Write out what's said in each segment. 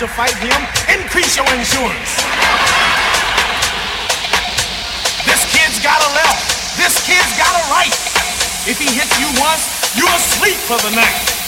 to fight him, increase your insurance. This kid's got a left. This kid's got a right. If he hits you once, you're asleep for the night.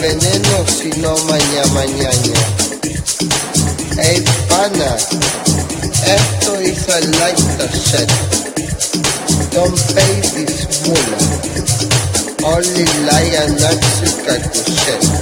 veneno, sino maña mañana. Ey pana, esto is a lighter set. Don't pay this moolah. Only lie lion, not the I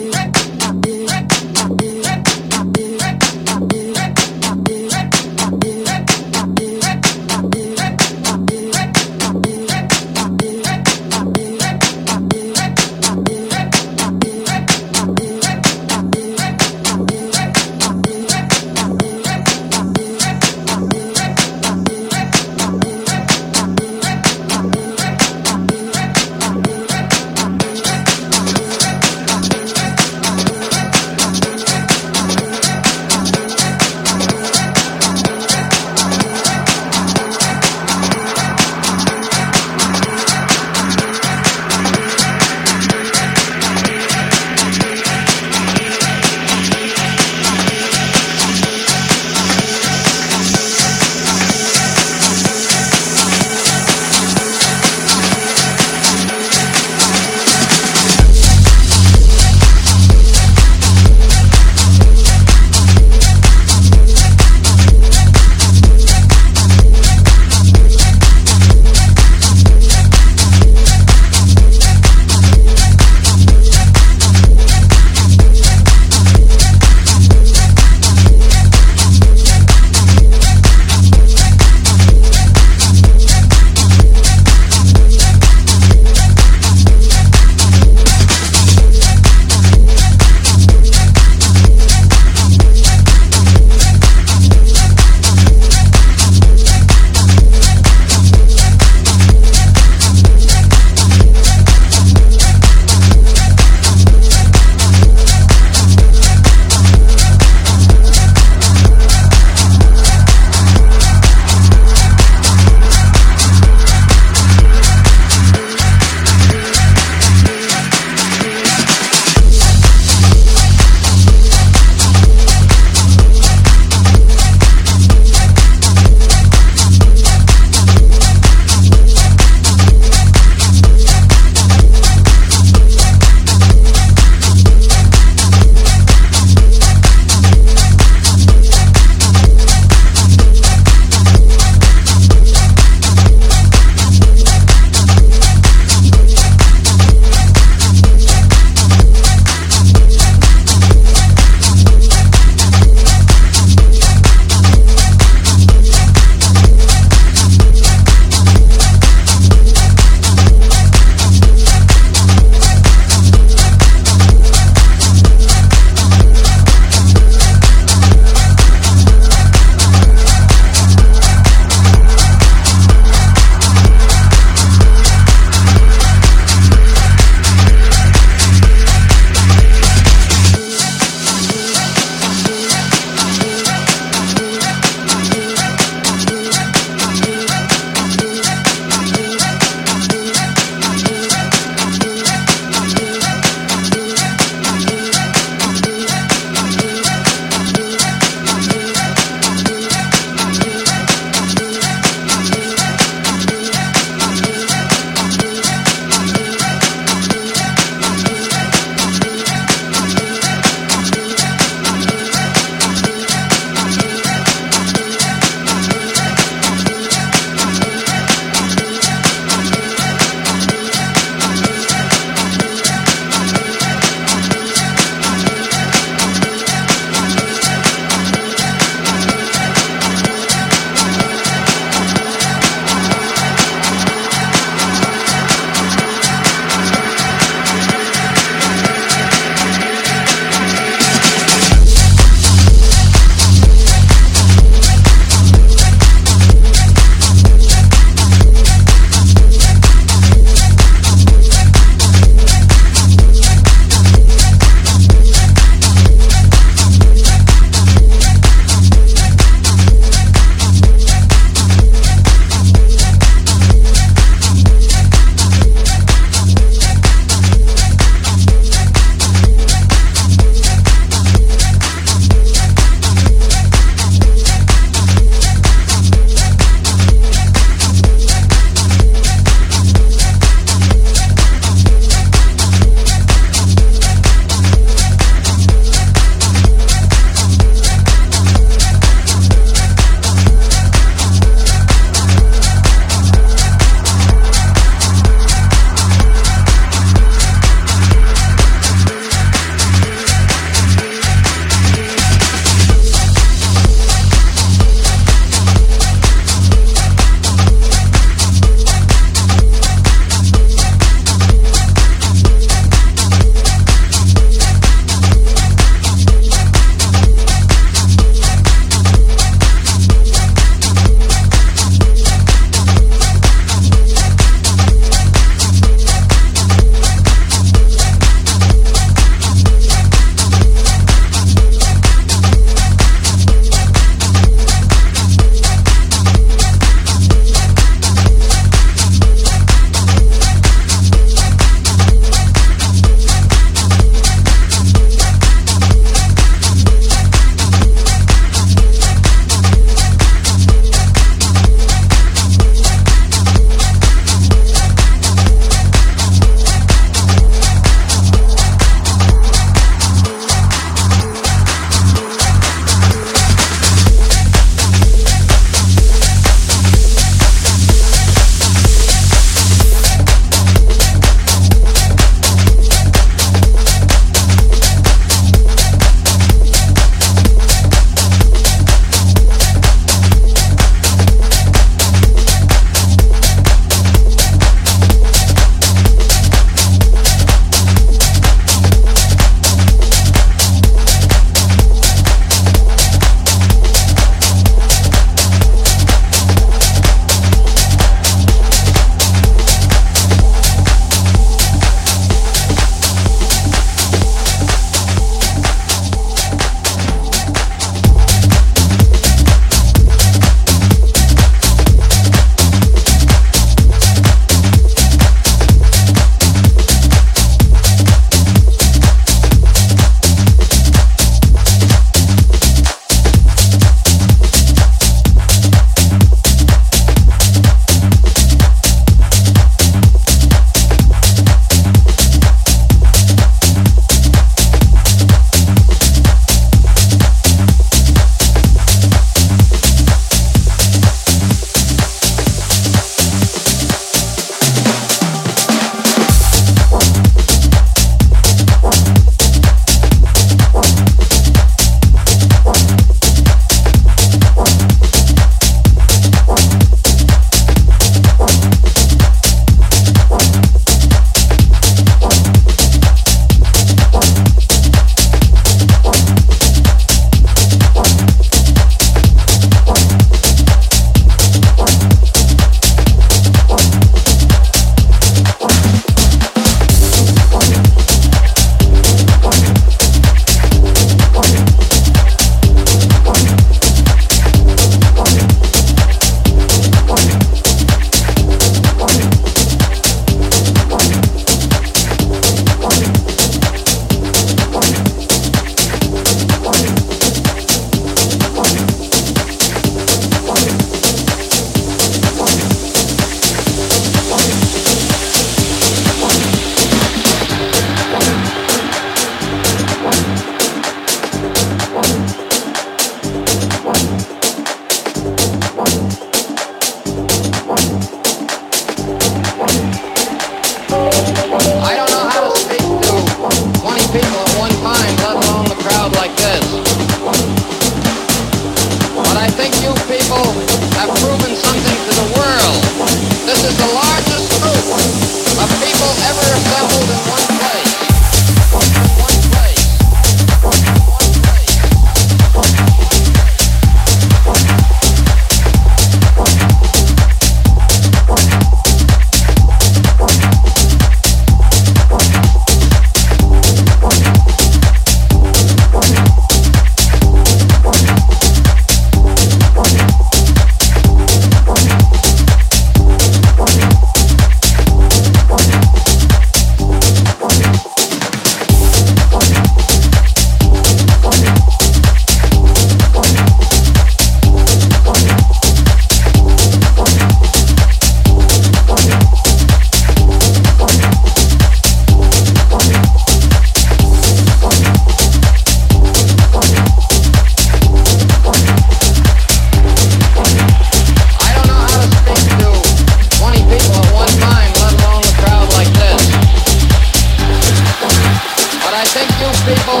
I think you people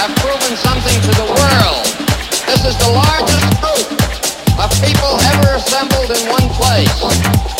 have proven something to the world. This is the largest group of people ever assembled in one place.